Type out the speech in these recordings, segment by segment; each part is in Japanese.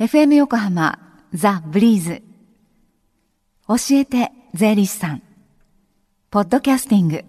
FM 横浜ザ・ブリーズ。教えて税理士さん。ポッドキャスティング。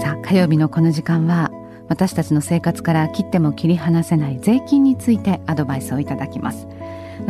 さあ火曜日のこの時間は私たちの生活から切っても切り離せない税金についてアドバイスをいただきます。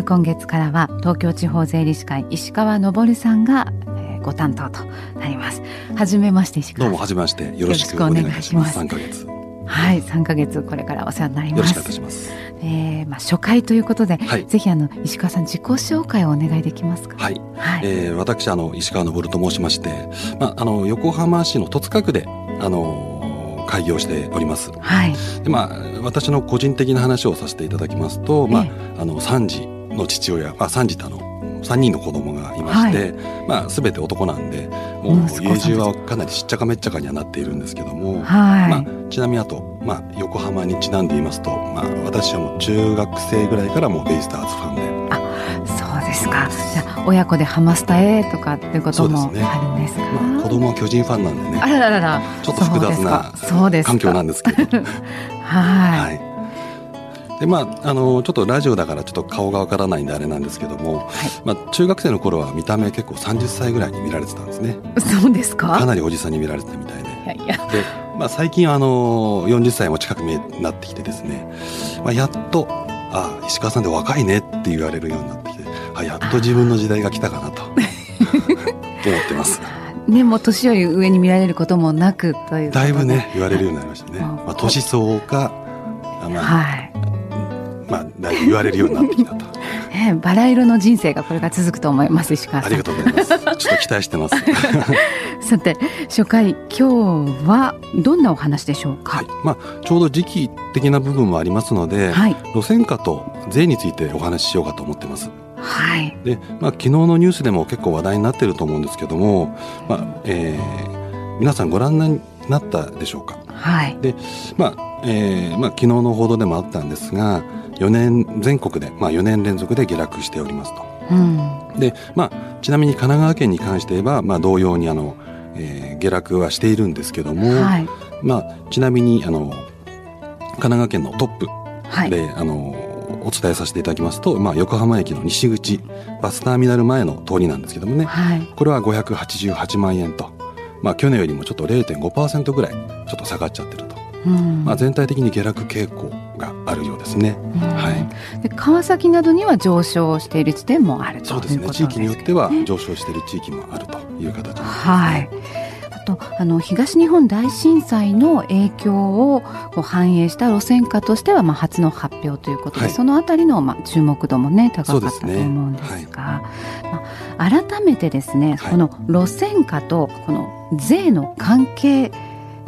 今月からは東京地方税理士会石川昇さんがえーご担当となります。はじめまして石どう川さん。もはじめまして。よろしくお願いします。三ヶ月。よはい3ヶ月これからお世話になりますろしくお願いいたします。えーまあ、初回ということで、はいぜひあの石川さん自己紹介をお願いできますか？はい、はい、えー、私あの石川昇と申しまして、まああの横浜市の戸塚区であの開業しております。はい、でまあ私の個人的な話をさせていただきますと、まあえあの三児の父親、あ三児ってあの三人の子供がいまして、まあすべて男なんで、もう家中はかなりしっちゃかめっちゃかにはなっているんですけども。はい、まあ、ちなみにあと、まあ、横浜にちなんで言いますと、まあ、私はもう中学生ぐらいからもうベイスターズファンで、そうですか。じゃあ親子でハマスタへとかっていうこともあるんですか？まあ、子供は巨人ファンなんでね。あらららら、ちょっと複雑な環境なんですけど。はい、はいでまあ、あのちょっとラジオだからちょっと顔がわからないんであれなんですけども、まあ、中学生の頃は見た目結構30歳ぐらいに見られてたんですね。そうですか？かなりおじさんに見られてたみたいで。いやいや、で、まあ、最近はあの40歳も近くになってきてですね、まあ、やっと「ああ石川さんで若いね」って言われるようになってきてあやっと自分の時代が来たかなと。思ってます。ねもう年より上に見られることもなくという。だいぶね言われるようになりましたね、はいまあ、年相応かあまあ、はい。言われるようになってきたと。ね バラ色の人生がこれから続くと思います石川さん。ありがとうございます。ちょっと期待してます。さて初回今日はどんなお話でしょうか？はい。まあ、ちょうど時期的な部分もありますので、はい、路線価と税についてお話ししようかと思ってます。はい、で、まあ、昨日のニュースでも結構話題になってると思うんですけども、まあえー皆さんご覧になったでしょうか、はい、まあえーまあ、昨日の報道でもあったんですが4年全国で、まあ、4年連続で下落しておりますと。うん、で、まあ、ちなみに神奈川県に関して言えば、まあ、同様にあの、えー下落はしているんですけども、はい、まあ、ちなみにあの神奈川県のトップはい、で、あのお伝えさせていただきますと、まあ、横浜駅の西口バスターミナル前の通りなんですけどもねはい、これは588万円と、まあ、去年よりもちょっと0.5%ぐらいちょっと下がっちゃってると、うんまあ、全体的に下落傾向があるようですね。うん。はい。で川崎などには上昇している地点もあるとそうですいうことね。地域によってはね上昇している地域もあるという形です、はい。あとあの東日本大震災の影響をこう反映した路線価としては、まあ、初の発表ということで、はい。そのあたりの、まあ、注目度もね高かったとそうですね思うんですがまあ、改めてですね、はい。この路線価とこの税の関係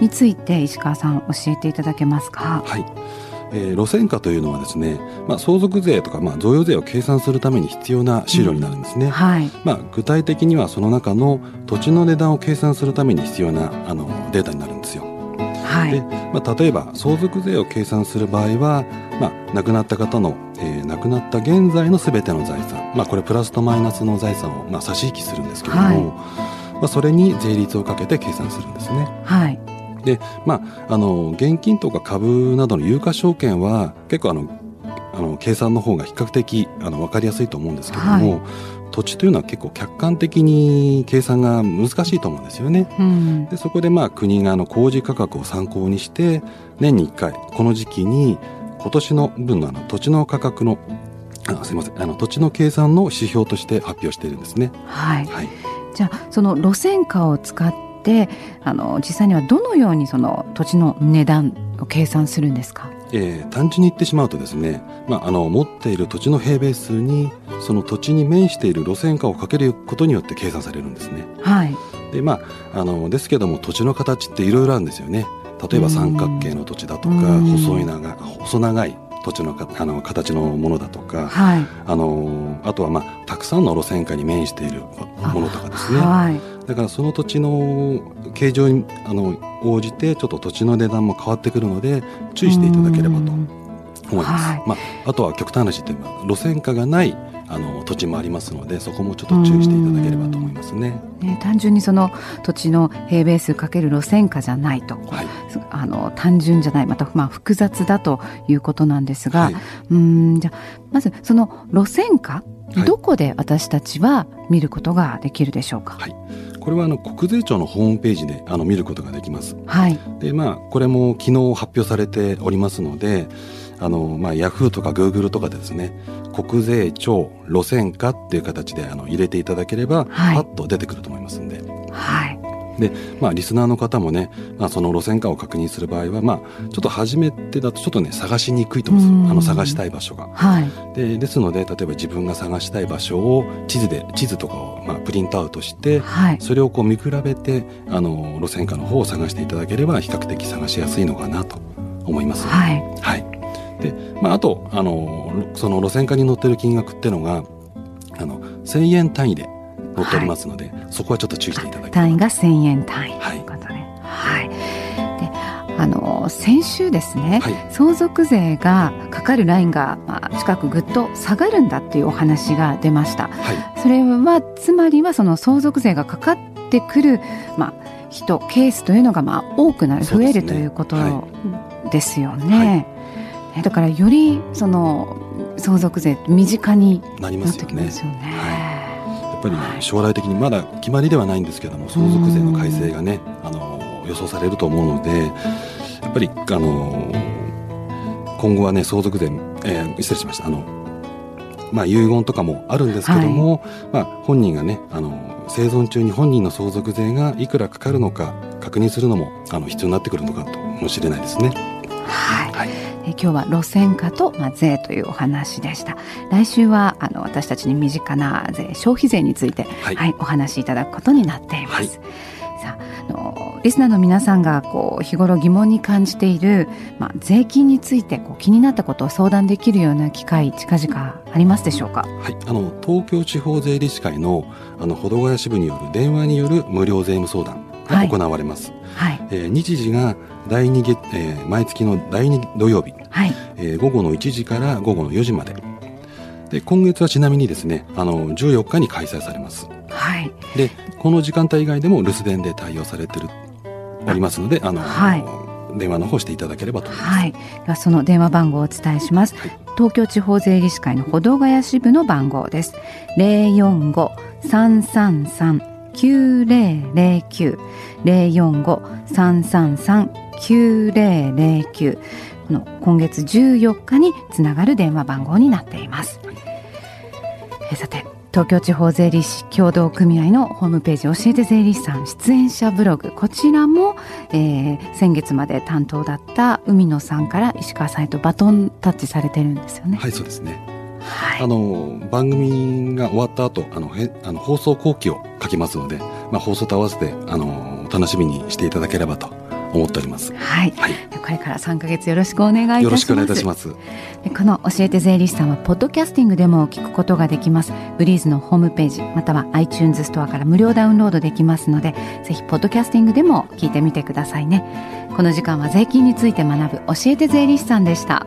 について石川さん教えていただけますか？はいえー路線価というのはですね、まあ、相続税とか、まあ、贈与税を計算するために必要な資料になるんですね。はい、まあ、具体的にはその中の土地の値段を計算するために必要なあのデータになるんですよ。ではい、まあ、例えば相続税を計算する場合は、まあ、亡くなった方の、えー亡くなった現在のすべての財産、まあ、これプラスとマイナスの財産を、まあ、差し引きするんですけれども、はいまあ、それに税率をかけて計算するんですね。はい、で、まあ、あの現金とか株などの有価証券は結構あのあの計算の方が比較的あの分かりやすいと思うんですけれども、はい土地というのは結構客観的に計算が難しいと思うんですよね。うん、でそこでまあ国があの工事価格を参考にして年に1回この時期に今年の分のあの土地の価格のあすいませんあの土地の計算の指標として発表しているんですね。はい。はい、じゃあその路線価を使ってあの実際にはどのようにその土地の値段を計算するんですか？えー単純に言ってしまうとですね、まあ、あの持っている土地の平米数にその土地に面している路線価をかけることによって計算されるんですね。はい。でまああのですけども土地の形っていろいろあるんですよね。例えば三角形の土地だとかうん細い長細長い土地のかあの形のものだとかはい。あのあとはまあたくさんの路線価に面しているものとかですね。はい。だからその土地の形状にあの応じてちょっと土地の値段も変わってくるので注意していただければとうん思います。はいまあ、あとは極端な話って路線価がないあの土地もありますのでそこもちょっと注意していただければと思いますね。ね単純にその土地の平米数かける路線価じゃないと、はい、あの単純じゃないまたまあ複雑だということなんですが、はい、うんじゃまずその路線価どこで私たちは見ることができるでしょうか？はいこれはあの国税庁のホームページであの見ることができます。はい。で、まあ、これも昨日発表されておりますので、あの、まあ、ヤフーとかグーグルとかでですね、国税庁路線価っていう形であの入れていただければ、はい、パッと出てくると思いますんで。はい。で、まあ、リスナーの方もね、まあ、その路線価を確認する場合は、まあ、ちょっと初めてだとちょっとね、探しにくいと思うんですあの、探したい場所が。はい。で、ですので、例えば自分が探したい場所を地図で、地図とかを、まあ、プリントアウトして、はい。それをこう見比べて、あの、路線価の方を探していただければ、比較的探しやすいのかなと思います。はい。はい。で、まあ、あと、あの、その路線価に乗ってる金額っていうのが、あの、1000円単位で載っておりますので、はい、そこはちょっと注意していただきたい。単位が1000円単位。ということで、はい、であの先週ですね、はい、相続税がかかるラインが、まあ、近くぐっと下がるんだっていうお話が出ました、はい、それはつまりはその相続税がかかってくる、まあ、人ケースというのがまあ多くなる、増えるということですよね。はい、だからよりその相続税身近になってきますよね。ぱり、ね、将来的にまだ決まりではないんですけども相続税の改正がねあの予想されると思うのでやっぱりあの今後はね相続税、えー、失礼しました。あのまあ遺言とかもあるんですけども、はい、まあ本人がねあの生存中に本人の相続税がいくらかかるのか確認するのもあの必要になってくるのかともしれないですね。はい、はい。え今日は路線価と、まあ、税というお話でした。来週はあの私たちに身近な税消費税について、はい、はい、お話しいただくことになっています、はい、さあのリスナーの皆さんがこう日頃疑問に感じている、まあ、税金についてこう気になったことを相談できるような機会近々ありますでしょうか、はい、あの東京地方税理士会のあの保土ヶ谷支部による電話による無料税務相談が行われます、はい、えー、日時が第2月、えー、毎月の第2土曜日、はい。えー、午後の1時から午後の4時まで。で今月はちなみにですねあの14日に開催されます、はい、でこの時間帯以外でも留守電で対応されてるおりますのであの、はい、電話の方していただければと思います、はい、ではその電話番号をお伝えします、はい、東京地方税理士会の保土ヶ谷支部の番号です045-333-9009 045-333-9009の今月14日につながる電話番号になっています。えさて東京地方税理士協同組合のホームページ教えて税理士さん出演者ブログこちらも、えー、先月まで担当だった海野さんから石川さんへとバトンタッチされてるんですよね。はいそうですねはい、あの番組が終わった後あのへあの放送後期を書きますので、まあ、放送と合わせてあの楽しみにしていただければと思っております。はい。はい、これから3か月よろしくお願いいたします。よろしくお願いいたします。この教えて税理士さんはポッドキャスティングでも聞くことができます。ブリーズのホームページまたは iTunes ストアから無料ダウンロードできますので、ぜひポッドキャスティングでも聞いてみてくださいね。この時間は税金について学ぶ教えて税理士さんでした。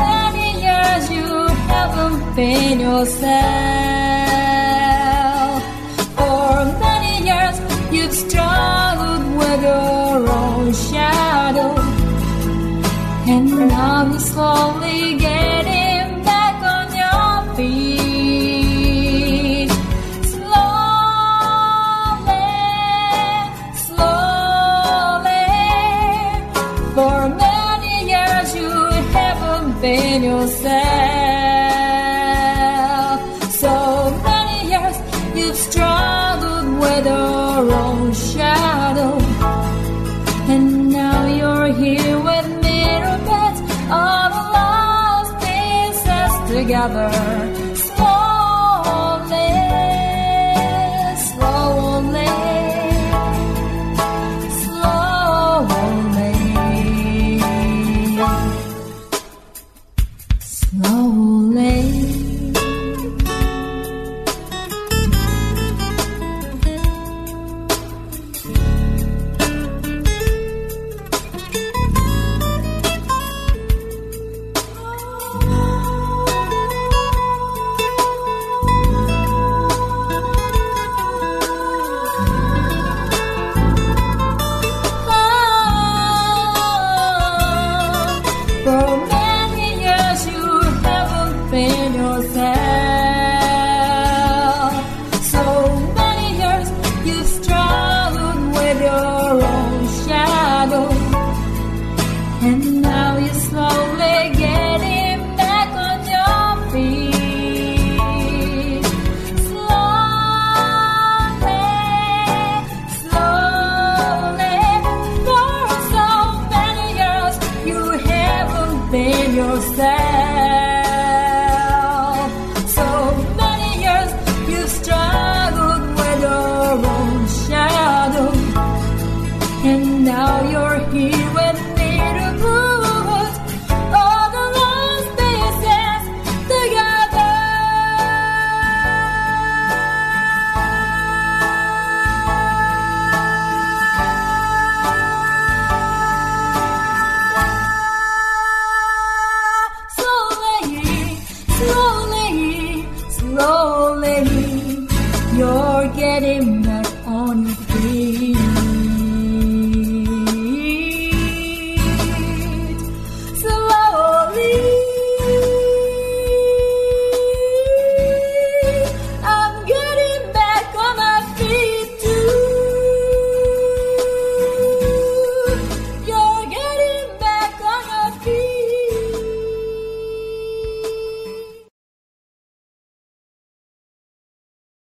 haven't yourself. For many years you've struggled with your own shadow. And now you're slowly getting together. open yourself.